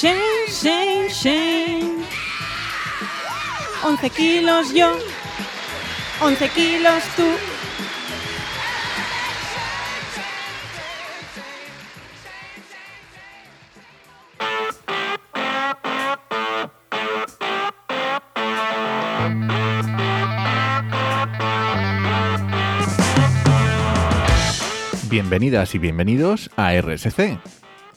Shane, Shane, Shane. 11 kilos yo, 11 kilos tú. Bienvenidas y bienvenidos a RSC,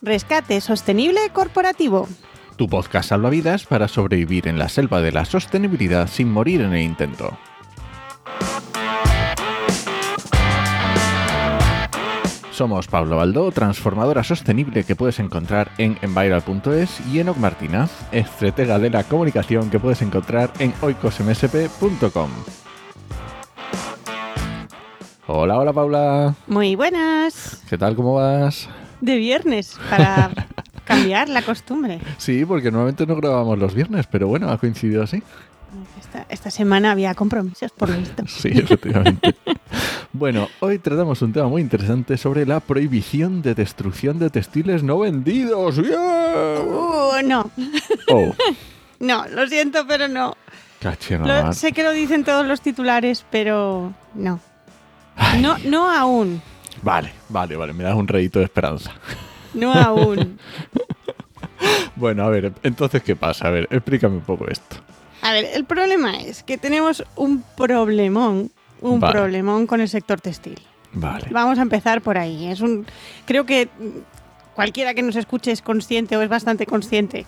Rescate sostenible corporativo. tu podcast salvavidas para sobrevivir en la selva de la sostenibilidad sin morir en el intento. Somos Pablo Baldó, transformadora sostenible que puedes encontrar en enviral.es y Enoc Martínez, estratega de la comunicación que puedes encontrar en oicosmsp.com. Hola, hola Paula, Muy buenas. ¿qué tal? ¿Cómo vas? De viernes, para cambiar la costumbre. Sí, porque normalmente no grabamos los viernes, pero bueno, ha coincidido así. Esta, esta semana había compromisos, por lo visto. Sí, efectivamente. bueno, hoy tratamos un tema muy interesante sobre la prohibición de destrucción de textiles no vendidos. ¡Yeah! Uh, no, Oh, no, lo siento, pero no. Lo- sé que lo dicen todos los titulares, pero no. No, no aún. Vale, vale, vale, me das un redito de esperanza. No aún. Bueno, a ver, entonces, ¿qué pasa? A ver, explícame un poco esto. A ver, el problema es que tenemos un problemón, un Vale. problemón con el sector textil. Vale. Vamos a empezar por ahí. Es un, creo que cualquiera que nos escuche es consciente o es bastante consciente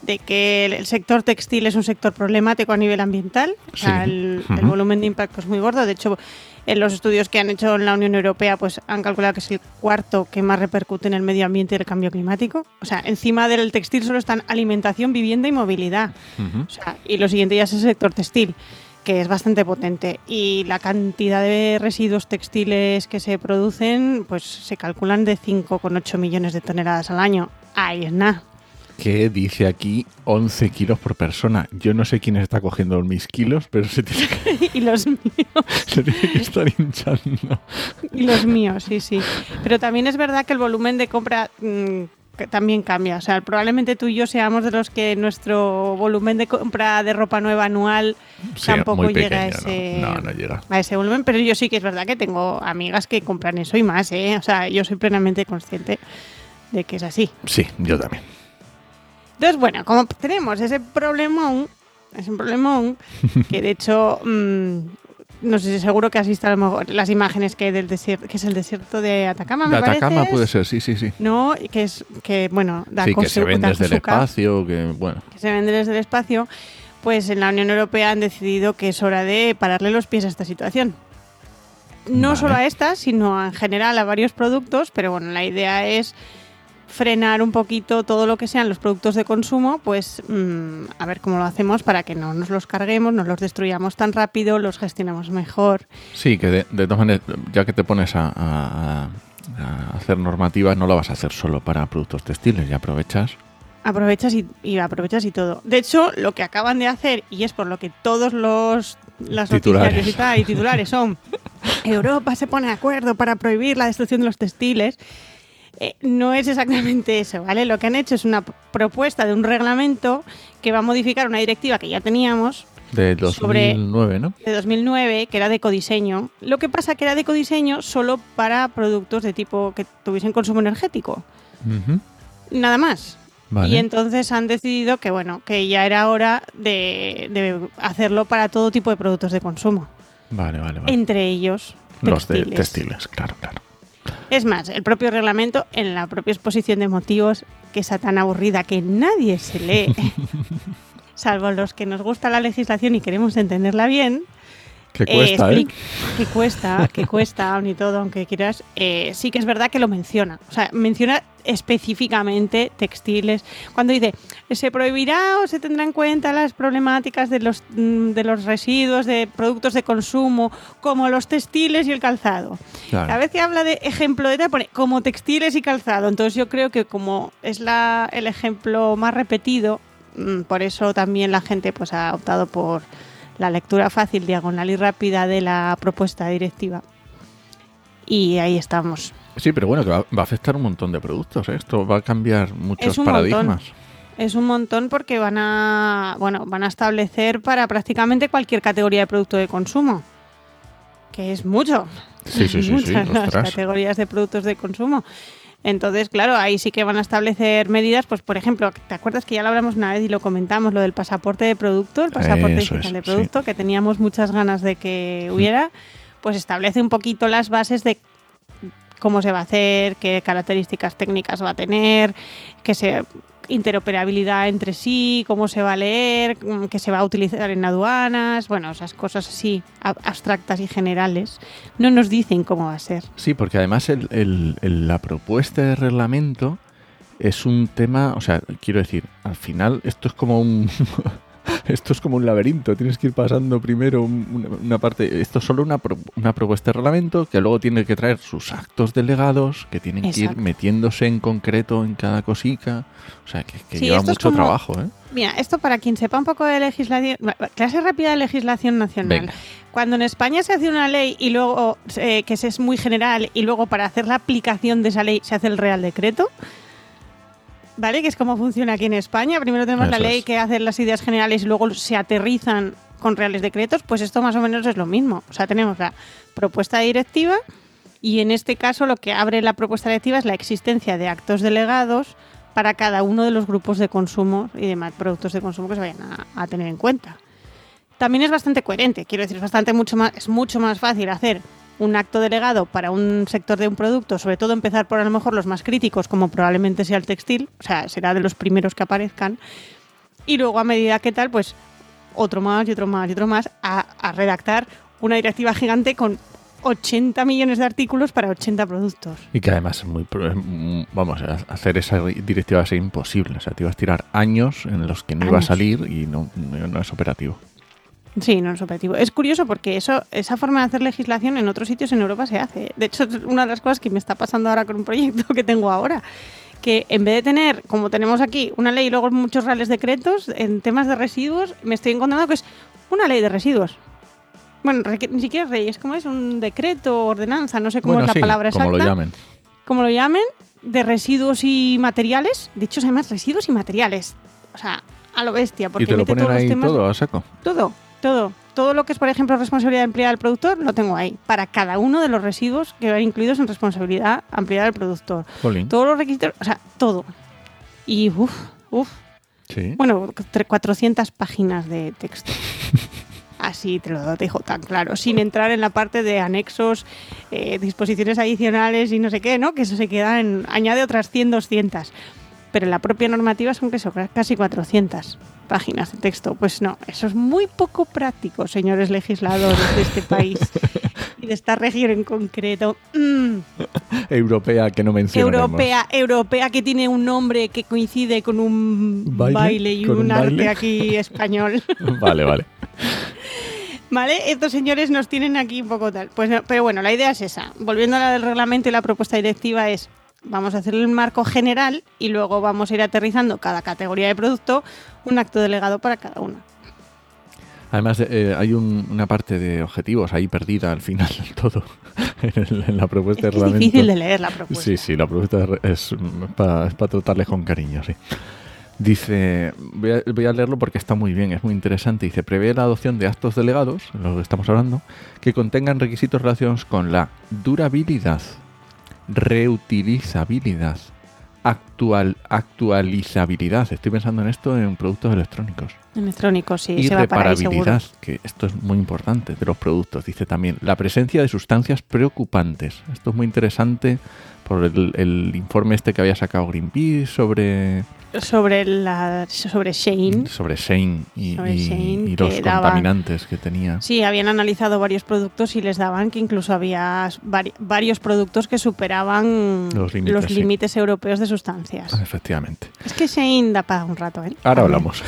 de que el, sector textil es un sector problemático a nivel ambiental. O sea, Sí. el, el volumen de impacto es muy gordo. De hecho, en los estudios que han hecho en la Unión Europea, pues han calculado que es el cuarto que más repercute en el medio ambiente y el cambio climático. O sea, encima del textil solo están alimentación, vivienda y movilidad. O sea, y lo siguiente ya es el sector textil, que es bastante potente. Y la cantidad de residuos textiles que se producen, pues se calculan de 5,8 millones de toneladas al año. Ahí es nada. ¿Qué dice aquí 11 kilos por persona? Yo no sé quién está cogiendo mis kilos, pero se tiene que, y los míos, se tiene que estar hinchando. y los míos, sí, sí. Pero también es verdad que el volumen de compra mm, que también cambia. O sea, probablemente tú y yo seamos de los que nuestro volumen de compra de ropa nueva anual Sí, tampoco llega a ese... No, no, no llega. a ese volumen, pero yo sí que es verdad que tengo amigas que compran eso y más, ¿eh? O sea, yo soy plenamente consciente de que es así. Sí, yo también. Entonces, bueno, como tenemos ese problemón, ese problemón, que de hecho, mm, no sé si seguro que has visto a lo mejor las imágenes que hay del desierto, que es el desierto de Atacama, me De Atacama parece, puede ser, sí, sí, sí. No, y que es que, bueno, da Sí, que se ven desde el espacio, que bueno. que se vende desde el espacio, pues en la Unión Europea han decidido que es hora de pararle los pies a esta situación. No Vale. solo a esta, sino en general a varios productos, pero bueno, la idea es frenar un poquito todo lo que sean los productos de consumo, pues mm, a ver cómo lo hacemos para que no nos los carguemos, no los destruyamos tan rápido, los gestionemos mejor. Sí, que de, de todas maneras, ya que te pones a, a- a hacer normativas, no lo vas a hacer solo para productos textiles, ya aprovechas. Aprovechas y, y aprovechas y todo. De hecho, lo que acaban de hacer, y es por lo que todos los las Titulares. noticias y titulares son Europa se pone de acuerdo para prohibir la destrucción de los textiles. Eh, no es exactamente eso, ¿vale? Lo que han hecho es una propuesta de un reglamento que va a modificar una directiva que ya teníamos De Sobre- 2009, ¿no? de 2009, que era de ecodiseño. Lo que pasa que era de ecodiseño solo para productos de tipo que tuviesen consumo energético. Nada más. Vale. Y entonces han decidido que bueno, que ya era hora de, de hacerlo para todo tipo de productos de consumo, Vale, vale, vale. entre ellos Los de textiles. textiles, claro, claro. Es más, el propio reglamento, en la propia exposición de motivos, que es tan aburrida que nadie se lee, salvo los que nos gusta la legislación y queremos entenderla bien, Que eh, cuesta, ¿eh? Que cuesta, que cuesta, y todo, aunque quieras. eh, sí que es verdad que lo menciona. O sea, menciona específicamente textiles. Cuando dice, se prohibirá o se tendrá en cuenta las problemáticas de los, mm, de los residuos de productos de consumo, como los textiles y el calzado. Claro. Cada vez que habla de ejemplo de tal, pone como textiles y calzado. Entonces yo creo que como es la, el ejemplo más repetido, mm, por eso también la gente pues ha optado por la lectura fácil, diagonal y rápida de la propuesta directiva. Y ahí estamos. Sí, pero bueno, que va, va a afectar un montón de productos. ¿eh? Esto va a cambiar muchos paradigmas. Es un montón porque van a, bueno, van a establecer para prácticamente cualquier categoría de producto de consumo, que es mucho. Sí, sí, sí, sí. Muchas las ostras. categorías de productos de consumo. Entonces, claro, ahí sí que van a establecer medidas, pues por ejemplo, ¿te acuerdas que ya lo hablamos una vez y lo comentamos, lo del pasaporte de producto, el pasaporte Eso digital es, de producto, que teníamos muchas ganas de que hubiera, pues establece un poquito las bases de cómo se va a hacer, qué características técnicas va a tener, que se interoperabilidad entre sí, cómo se va a leer, qué se va a utilizar en aduanas, bueno, esas cosas así ab- abstractas y generales, no nos dicen cómo va a ser. Sí, porque además el- la propuesta de reglamento es un tema, o sea, quiero decir, al final esto es como un esto es como un laberinto, tienes que ir pasando primero un- una, una parte, esto es solo una, pro- una propuesta de reglamento que luego tiene que traer sus actos delegados, que tienen que ir metiéndose en concreto en cada cosica, o sea, que, que Sí, lleva mucho como- trabajo, ¿eh? Mira, esto para quien sepa un poco de legislación, clase rápida de legislación nacional. Venga. Cuando en España se hace una ley y luego eh, que es muy general y luego para hacer la aplicación de esa ley se hace el Real Decreto, ¿vale? Que es como funciona aquí en España. Primero tenemos la ley es. que hace las ideas generales y luego se aterrizan con reales decretos, pues esto más o menos es lo mismo. O sea, tenemos la propuesta directiva y en este caso lo que abre la propuesta directiva es la existencia de actos delegados para cada uno de los grupos de consumo y demás productos de consumo que se vayan a, a tener en cuenta. También es bastante coherente, quiero decir, es bastante mucho más, es mucho más fácil hacer un acto delegado para un sector de un producto, sobre todo empezar por a lo mejor los más críticos, como probablemente sea el textil, o sea, será de los primeros que aparezcan, y luego a medida que tal, pues otro más y otro más y otro más, a, a redactar una directiva gigante con 80 millones de artículos para 80 productos. Y que además es muy, vamos, a hacer esa directiva va a ser imposible, o sea, te ibas a tirar años en los que no iba a Años. salir y no, no- no es operativo. Sí, no es operativo. Es curioso porque eso, esa forma de hacer legislación en otros sitios en Europa se hace. De hecho, es una de las cosas que me está pasando ahora con un proyecto que tengo ahora. Que en vez de tener, como tenemos aquí, una ley y luego muchos reales decretos, en temas de residuos, me estoy encontrando que es una ley de residuos. Bueno, ni siquiera es ley, es como es un decreto, ordenanza, no sé cómo bueno, es la sí, palabra como exacta. lo llamen. Como lo llamen, de residuos y materiales. Dicho además, residuos y materiales. O sea, a lo bestia. Porque Y te lo mete ponen todos los ahí temas todo a saco. todo, todo. Todo lo que es, por ejemplo, responsabilidad ampliada del productor, lo tengo ahí. Para cada uno de los residuos que van incluidos en responsabilidad ampliada del productor. Jolín. Todos los requisitos, o sea, todo. Y uff, uff. Sí. Bueno, tre- 400 páginas de texto. Así te lo dejo tan claro, sin entrar en la parte de anexos, eh, disposiciones adicionales y no sé qué, ¿no? Que eso se queda en. añade otras 100, 200. Pero en la propia normativa son que son casi 400 páginas de texto. Pues no, eso es muy poco práctico, señores legisladores de este país y de esta región en concreto. Mm. Europea que no mencionaremos. Europea, europea que tiene un nombre que coincide con un ¿Baile? baile, y ¿Con un, un arte baile? aquí español. Vale, vale. ¿Vale? Estos señores nos tienen aquí un poco tal. Pues, pero bueno, la idea es esa. Volviendo a la del reglamento y la propuesta directiva es, vamos a hacer el marco general y luego vamos a ir aterrizando cada categoría de producto, un acto delegado para cada uno. Además, eh, hay un- una parte de objetivos ahí perdida al final del todo en, la propuesta Es, de que es reglamento. difícil de leer la propuesta. Sí, sí, la propuesta de es para tratarles con cariño, sí. Dice, voy a, voy a leerlo porque está muy bien, es muy interesante. Dice, prevé la adopción de actos delegados, lo que estamos hablando, que contengan requisitos relacionados con la durabilidad, reutilizabilidad, actual, actualizabilidad. Estoy pensando en esto en productos electrónicos Electrónico, sí, y se va para ahí seguro. reparabilidad, que esto es muy importante de los productos. Dice también la presencia de sustancias preocupantes. Esto es muy interesante por el, el informe este que había sacado Greenpeace sobre, Sobre, la, sobre Shane. sobre Shane y, Sobre y- Shane, y los que daba- contaminantes que tenía. Sí, habían analizado varios productos y les daban que incluso había vari- varios productos que superaban Los límites, europeos de sustancias. Efectivamente. Es que Shane da para un rato, ¿eh? Ahora hablamos.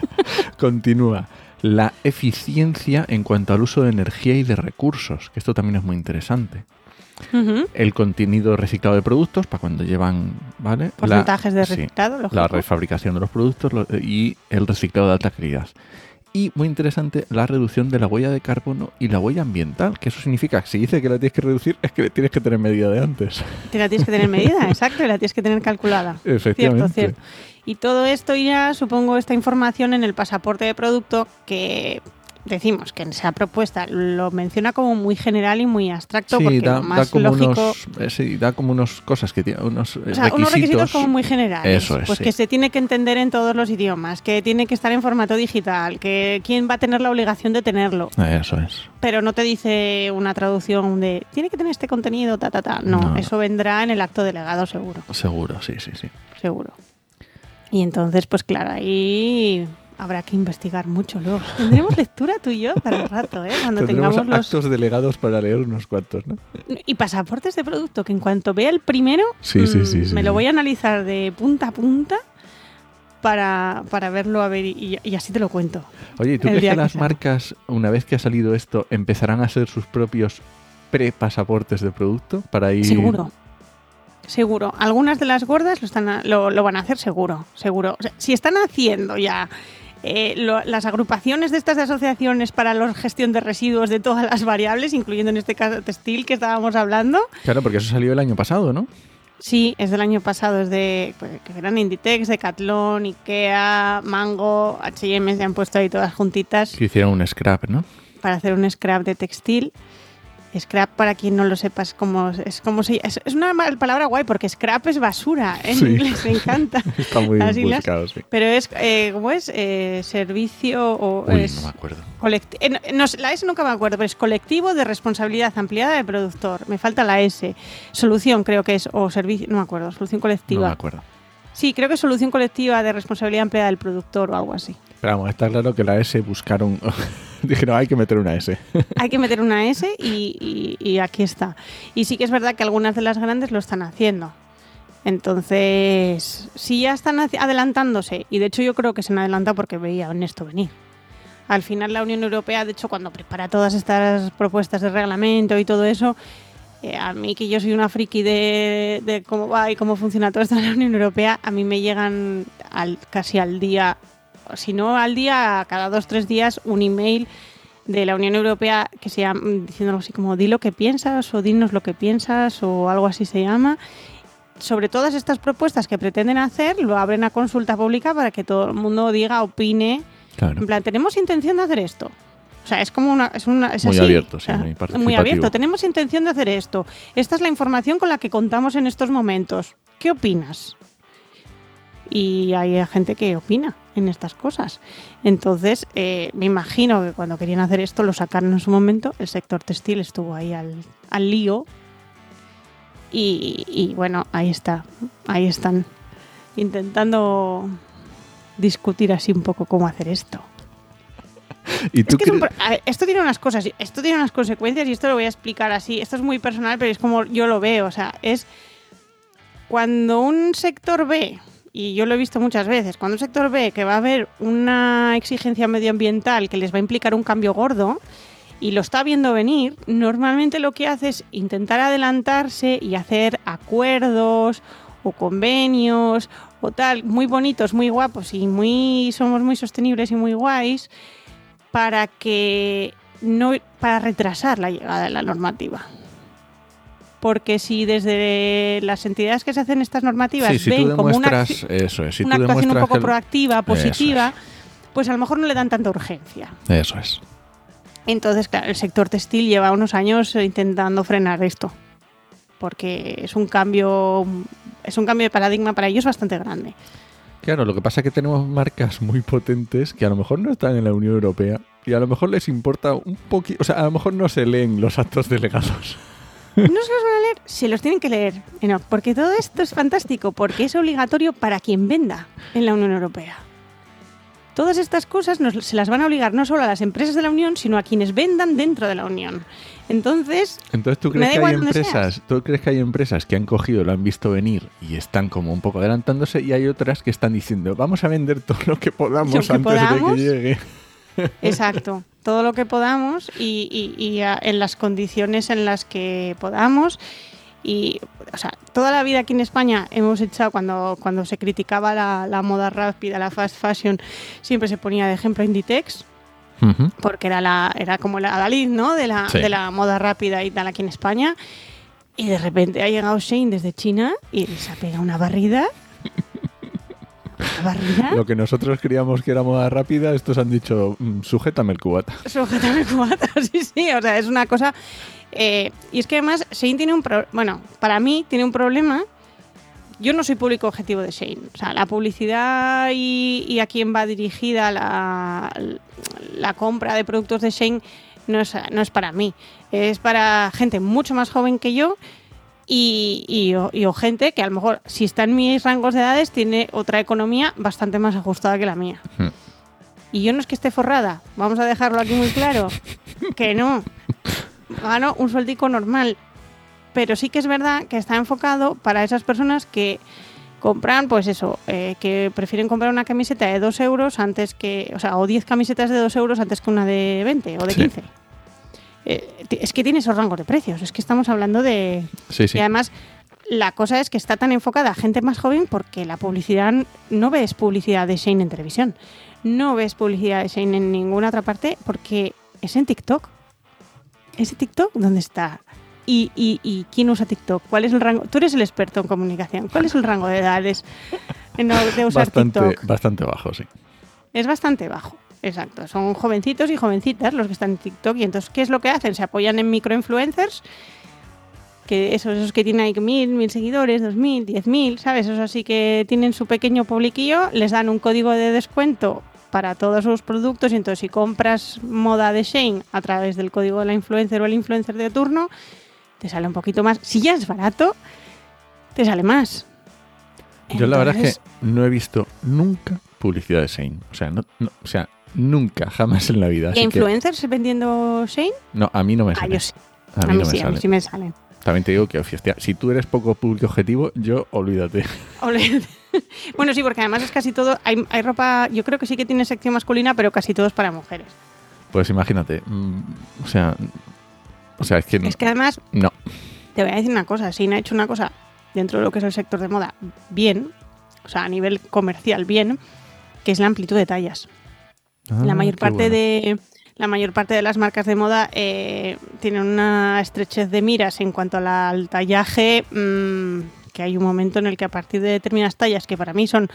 Continúa. La eficiencia en cuanto al uso de energía y de recursos, que esto también es muy interesante. El contenido reciclado de productos, para cuando llevan, ¿vale? La- Porcentajes de sí, reciclado, lógico. la refabricación de los productos lo- y el reciclado de alta calidad. Y muy interesante, la reducción de la huella de carbono y la huella ambiental, que eso significa que si dice que la tienes que reducir, es que tienes que tener medida de antes. Te la tienes que tener medida, exacto, y la tienes que tener calculada. Efectivamente. Cierto, cierto. Y todo esto ya, supongo, esta información en el pasaporte de producto que decimos que en esa propuesta lo menciona como muy general y muy abstracto porque da, lo más como lógico unos, eh, sí, da como unas cosas que tiene unos, eh, o sea, requisitos. unos requisitos como muy generales. Eso es, pues sí. que se tiene que entender en todos los idiomas, que tiene que estar en formato digital, que quién va a tener la obligación de tenerlo. Eso es. Pero no te dice una traducción de tiene que tener este contenido, ta, ta, ta. No, no. eso vendrá en el acto delegado seguro, Seguro, sí, sí, sí. seguro. Y entonces, pues claro, ahí habrá que investigar mucho luego. Tendremos lectura tú y yo para el rato, ¿eh? Cuando Tendremos tengamos los... actos delegados para leer unos cuantos, ¿no? Y pasaportes de producto, que en cuanto vea el primero, Sí, sí, mm, sí, sí, me lo voy a analizar de punta a punta para, para verlo a ver y, y así te lo cuento. Oye, ¿y ¿tú crees que que las marcas, una vez que ha salido esto, empezarán a hacer sus propios pre-pasaportes de producto para ir... Seguro. Seguro. Algunas de las gordas lo, están a- lo, lo van a hacer seguro. Seguro. O sea, si están haciendo ya eh, lo- las agrupaciones de estas asociaciones para la gestión de residuos de todas las variables, incluyendo en este caso textil que estábamos hablando, Claro, porque eso salió el año pasado, ¿no? Sí, es del año pasado, es de pues, que eran Inditex, Decathlon, Ikea, Mango, H&M se han puesto ahí todas juntitas Que hicieron un scrap, ¿no? para hacer un scrap de textil. Scrap, para quien no lo sepa, es como, es como si, es, es una palabra guay porque scrap es basura, en Sí. inglés me encanta. Está muy Las buscado, sí. Pero es, eh, ¿cómo es? Eh, servicio o Uy, es no me acuerdo. colect- eh, no- no la S nunca me acuerdo, pero es colectivo de responsabilidad ampliada del productor. Me falta la S. Solución creo que es, o servicio, no me acuerdo, solución No colectiva. me acuerdo. Sí, creo que es solución colectiva de responsabilidad empleada del productor o algo así. Pero vamos, está claro que la S buscaron... Dijeron, hay que meter una S. Hay que meter una S y, aquí está. Y sí que es verdad que algunas de las grandes lo están haciendo. Entonces, si ya están adelantándose, y de hecho yo creo que se han adelantado porque veían esto venir. Al final la Unión Europea, de hecho, cuando prepara todas estas propuestas de reglamento y todo eso, eh, a mí que yo soy una friki de, de cómo va y cómo funciona todo esto en la Unión Europea, a mí me llegan al, casi al día, si no al día, cada dos tres días, un email de la Unión Europea que se llama, diciendo algo así como di lo que piensas o dinos lo que piensas o algo así se llama. Sobre todas estas propuestas que pretenden hacer, lo abren a consulta pública para que todo el mundo diga, opine. Claro. En plan, tenemos intención de hacer esto. O sea, es como una. Es una es Muy así. abierto, O sí, sea, muy muy abierto. Tenemos intención de hacer esto. Esta es la información con la que contamos en estos momentos. ¿Qué opinas? Y hay gente que opina en estas cosas. Entonces, eh, me imagino que cuando querían hacer esto lo sacaron en su momento. El sector textil estuvo ahí al, al lío. Y, y bueno, ahí está. Ahí están intentando discutir así un poco cómo hacer esto. ¿Y Es que es un ver, esto tiene unas cosas, esto tiene unas consecuencias y esto lo voy a explicar así. Esto es muy personal, pero es como yo lo veo. O sea, es cuando un sector ve, y yo lo he visto muchas veces, cuando un sector ve que va a haber una exigencia medioambiental que les va a implicar un cambio gordo y lo está viendo venir, normalmente lo que hace es intentar adelantarse y hacer acuerdos o convenios o tal, muy bonitos, muy guapos y muy somos muy sostenibles y muy guays para que no para retrasar la llegada de la normativa. Porque si desde las entidades que se hacen estas normativas Sí, si tú ven como una, demuestras... acci- Eso es, si una actuación un poco el- proactiva, positiva, pues a lo mejor no le dan tanta urgencia. Eso es. Entonces, claro, el sector textil lleva unos años intentando frenar esto. Porque es un cambio. Es un cambio de paradigma para ellos bastante grande. Claro, lo que pasa es que tenemos marcas muy potentes que a lo mejor no están en la Unión Europea y a lo mejor les importa un poquito, o sea, a lo mejor no se leen los actos delegados. ¿No se los van a leer? Se los tienen que leer. Enoch, porque todo esto es fantástico, porque es obligatorio para quien venda en la Unión Europea. Todas estas cosas nos- se las van a obligar no solo a las empresas de la Unión, sino a quienes vendan dentro de la Unión. Entonces, Entonces, ¿tú crees que hay empresas, tú crees que hay empresas que han cogido, lo han visto venir y están como un poco adelantándose y hay otras que están diciendo, vamos a vender todo lo que podamos Lo que antes podamos. de que llegue? Exacto, todo lo que podamos y, y- y a- en las condiciones en las que podamos. Y, o sea, toda la vida aquí en España hemos echado, cuando, cuando se criticaba la, la moda rápida, la fast fashion, siempre se ponía de ejemplo Inditex, Ujú. porque era, la, era como la Dalí, ¿no? De la, Sí. de la moda rápida y tal aquí en España. Y de repente ha llegado Shane desde China y les ha pegado una barrida. Lo que nosotros creíamos que era moda rápida, estos han dicho, mm, sujétame el cubata. Sujétame el cubata, sí, sí. O sea, es una cosa. eh, y es que además Shane tiene un pro- bueno, para mí tiene un problema. Yo no soy público objetivo de Shane. O sea, la publicidad y, y a quién va dirigida la, la compra de productos de Shane no es, no es para mí. Es para gente mucho más joven que yo y, y o, y o gente que a lo mejor, si está en mis rangos de edades, tiene otra economía bastante más ajustada que la mía. Hmm. Y yo no es que esté forrada, vamos a dejarlo aquí muy claro, que no. Gano un sueldico normal, pero sí que es verdad que está enfocado para esas personas que compran, pues eso, eh, que prefieren comprar una camiseta de 2 euros antes que, o sea, o 10 camisetas de 2 euros antes que una de 20 o de Sí. 15. Eh, es que tiene esos rangos de precios, es que estamos hablando de... Sí, sí. Y además, la cosa es que está tan enfocada a gente más joven porque la publicidad, no ves publicidad de Shane en televisión, no ves publicidad de Shane en ninguna otra parte porque es en TikTok. ¿Ese TikTok dónde está? ¿Y, y, y quién usa TikTok? ¿Cuál es el rango? Tú eres el experto en comunicación. ¿Cuál es el rango de edades en- de usar Bastante, TikTok? bastante bajo, sí. Es bastante bajo. Exacto, son jovencitos y jovencitas los que están en TikTok y entonces ¿qué es lo que hacen? Se apoyan en microinfluencers, que esos, esos que tienen ahí mil, mil seguidores, dos mil, diez mil, ¿sabes? Esos así que tienen su pequeño publiquillo, les dan un código de descuento para todos sus productos y entonces si compras moda de Shane a través del código de la influencer o el influencer de turno, te sale un poquito más. Si ya es barato, te sale más. Yo la verdad es que no he visto nunca publicidad de Shane. O sea, no, no- o sea nunca, jamás en la vida. ¿Y que, influencers vendiendo Shane? no, a mí no me Ah, sale. yo sí. A A mí no me sí, a mí sí me salen. También te digo que, hostia, si tú eres poco público objetivo, yo olvídate. Ole. bueno, sí, porque además es casi todo. Hay, hay ropa, yo creo que sí que tiene sección masculina, pero casi todo es para mujeres. Pues imagínate. mm, o sea, o sea, es que, Es que además, no. te voy a decir una cosa: Shein ha hecho una cosa dentro de lo que es el sector de moda bien, o sea, a nivel comercial bien, que es la amplitud de tallas. La Ah, mayor qué parte bueno. de. La mayor parte de las marcas de moda eh, tienen una estrechez de miras en cuanto al, al tallaje, mm, que hay un momento en el que a partir de determinadas tallas, que para mí son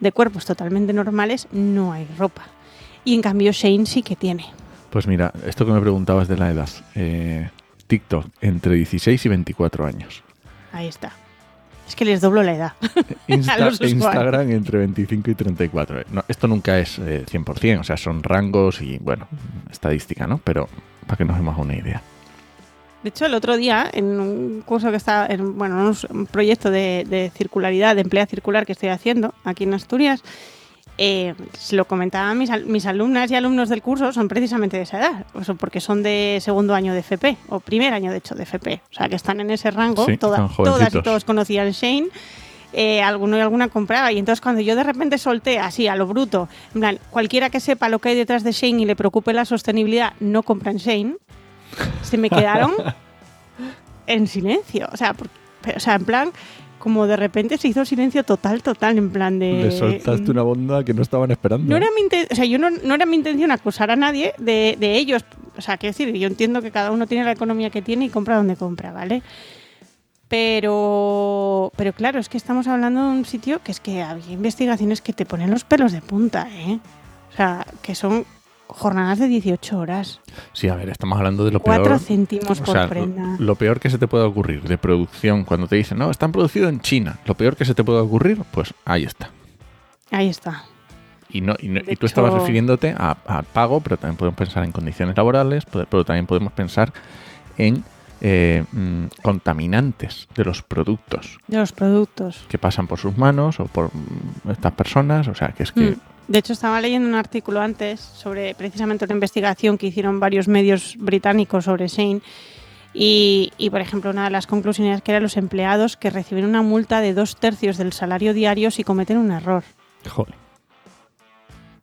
de cuerpos totalmente normales, no hay ropa. Y en cambio Shane sí que tiene. Pues mira, esto que me preguntabas de la edad. eh, TikTok, entre 16 y 24 años. Ahí está. Es que les doblo la edad. Insta- los usuarios. Instagram entre 25 y 34. No, esto nunca es eh, 100%, o sea, son rangos y, bueno, estadística, ¿no? Pero para que nos demos una idea. De hecho, el otro día, en un curso que está, en, bueno, en un, un proyecto de, de circularidad, de emplea circular que estoy haciendo aquí en Asturias, eh, se lo comentaba a mis, mis alumnas y alumnos del curso, son precisamente de esa edad, o sea, porque son de segundo año de FP, o primer año de hecho de FP, o sea, que están en ese rango, Sí, toda- son todas y todos conocían Shane. eh, alguno y alguna compraba y entonces cuando yo de repente solté así a lo bruto, en plan, cualquiera que sepa lo que hay detrás de Shane y le preocupe la sostenibilidad, no compran Shane, se me quedaron en silencio. O sea, por- o sea, en plan, como de repente se hizo silencio total, total, en plan de. Le soltaste una bomba que no estaban esperando. No era mi inten- o sea, yo no, no era mi intención acusar a nadie de, de ellos. O sea, quiero decir, yo entiendo que cada uno tiene la economía que tiene y compra donde compra, ¿vale? Pero, pero claro, es que estamos hablando de un sitio que es que había investigaciones que te ponen los pelos de punta, ¿eh? O sea, que son jornadas de 18 horas, Sí, a ver, estamos hablando de lo 4 peor. céntimos O por sea, prenda. lo peor que se te puede ocurrir de producción, cuando te dicen, no, están producidos en China, lo peor que se te puede ocurrir, pues ahí está. Ahí está. Y, no, y, no- De y tú estabas refiriéndote a, a pago, pero también podemos pensar en condiciones laborales, pero pero también podemos pensar en eh, mm, contaminantes de los productos De los productos. que pasan por sus manos o por mm, estas personas. O sea, que es que... Mm. De hecho, estaba leyendo un artículo antes sobre precisamente una investigación que hicieron varios medios británicos sobre Shane. Y, y, por ejemplo, una de las conclusiones que eran los empleados que reciben una multa de dos tercios del salario diario si cometen un error. joder.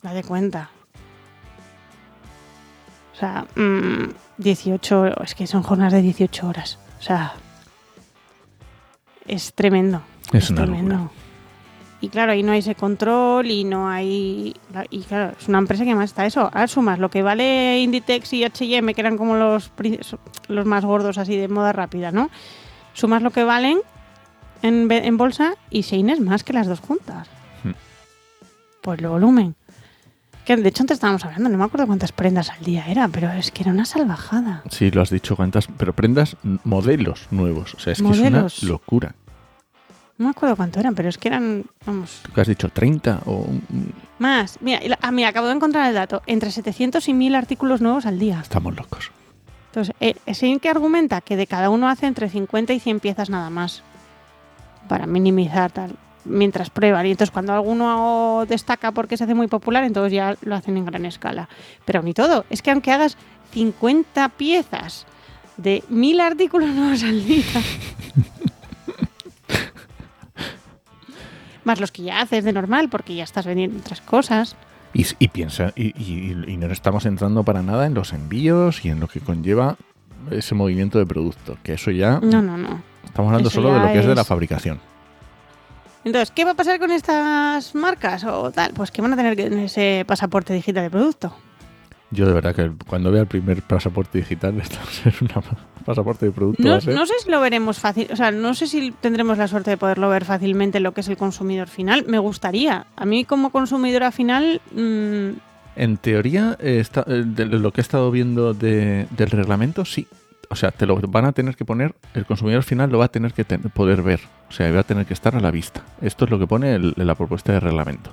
Date cuenta. O sea, mm, 18, es que son jornadas de 18 horas. O sea, es tremendo. Es una tremendo. locura. Y claro, ahí no hay ese control y no hay. Y claro, es una empresa que además está eso. Ahora sumas lo que vale Inditex y HM, que eran como los, los más gordos así de moda rápida, ¿no? Sumas lo que valen en, en bolsa y Shein es más que las dos juntas. Hmm. por el volumen. Que de hecho antes estábamos hablando, no me acuerdo cuántas prendas al día era, pero es que era una salvajada. Sí, lo has dicho cuántas, pero prendas, modelos nuevos. O sea, es Modelos. que es una locura. No me acuerdo cuánto eran, pero es que eran, vamos, ¿Tú qué has dicho? ¿30? O más. Mira, ah, mira, acabo de encontrar el dato. Entre 700 y 1000 artículos nuevos al día. Estamos locos. Entonces, eh, ese que argumenta que de cada uno hace entre 50 y 100 piezas nada más. Para minimizar tal. Mientras prueban. Y entonces cuando alguno destaca porque se hace muy popular, entonces ya lo hacen en gran escala. Pero ni todo. Es que aunque hagas 50 piezas de 1000 artículos nuevos al día. Más los que ya haces de normal porque ya estás vendiendo otras cosas. Y, piensa, y, y- y no estamos entrando para nada en los envíos y en lo que conlleva ese movimiento de producto. Que eso ya. No, no, no. estamos hablando eso solo de lo que es de la es- fabricación. Entonces, ¿qué va a pasar con estas marcas o tal? Pues que van a tener que- ese pasaporte digital de producto. Yo de verdad que cuando vea el primer pasaporte digital, esto va a ser un pasaporte de producto. No, no sé si lo veremos fácil, o sea, no sé si tendremos la suerte de poderlo ver fácilmente lo que es el consumidor final. Me gustaría. A mí como consumidora final, mm, En teoría, eh, está- eh, de lo que he estado viendo de- del reglamento, sí. O sea, te lo van a tener que poner, el consumidor final lo va a tener que ten- poder ver. O sea, va a tener que estar a la vista. Esto es lo que pone el- la propuesta de reglamento.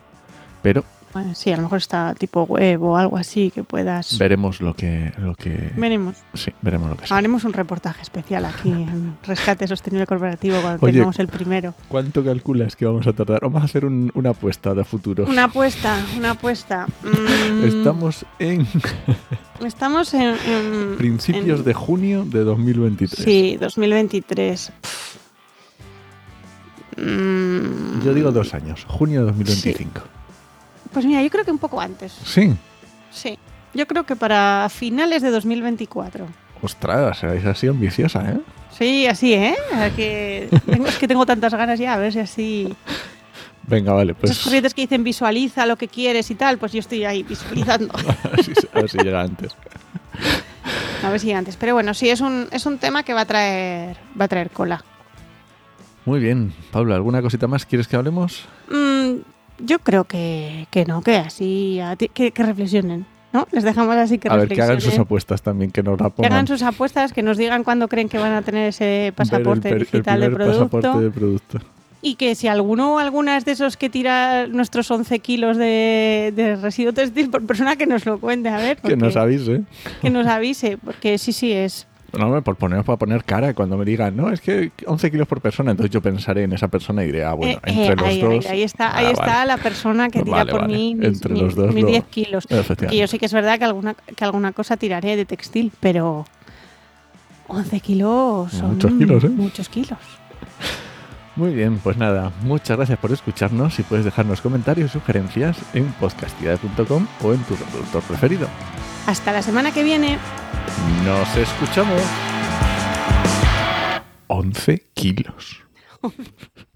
Pero bueno, sí, a lo mejor está tipo web o algo así que puedas. veremos lo que, lo que Veremos. sí, veremos lo que sea. Haremos un reportaje especial aquí en Rescate Sostenible Corporativo cuando Oye. tengamos el primero. ¿Cuánto calculas que vamos a tardar? Vamos a hacer un- una apuesta de futuro. Una apuesta, una apuesta. Mm, Estamos en estamos en, en- principios en- de junio de 2023. Sí, 2023. Pff. Mm, Yo digo dos años, junio de 2025. Pues mira, yo creo que un poco antes. Sí. Sí. Yo creo que para finales de 2024. Ostras, es así ambiciosa, ¿eh? Sí, así, ¿eh? Que tengo- es que tengo tantas ganas ya, a ver si así. Venga, vale, pues Esas corrientes que dicen visualiza lo que quieres y tal, pues yo estoy ahí visualizando. a ver si- llega antes. A ver si antes. Pero bueno, sí, es un, es un tema que va a traer, va a traer cola. Muy bien, Pablo, ¿alguna cosita más quieres que hablemos? Mm, yo creo que, que no, que así, que, que reflexionen, ¿no? Les dejamos así que a ver, que hagan sus apuestas también, que nos la Que pongan. hagan sus apuestas, que nos digan cuándo creen que van a tener ese el pasaporte el digital de producto. pasaporte de producto. Y que si alguno o alguna es de esos que tira nuestros 11 kilos de, de residuo textil por persona, que nos lo cuente, a ver. Que nos avise. que nos avise, porque sí, sí es. No, por poner, para poner cara cuando me digan, no, es que 11 kilos por persona, entonces yo pensaré en esa persona y diré, ah, bueno, Eh, entre eh, los ahí, dos. ahí, ahí está, ahí ah, está la persona que tira Vale, por vale. mí mis, Entre mis- los dos mis lo- 10 kilos. Efectivamente. yo sí que es verdad que alguna, que alguna cosa tiraré de textil, pero 11 kilos son Muchos kilos, ¿eh? Muchos kilos. Muy bien, pues nada, muchas gracias por escucharnos y puedes dejarnos comentarios y sugerencias en podcastidad.com o en tu reproductor preferido. Hasta la semana que viene. Nos escuchamos. 11 kilos.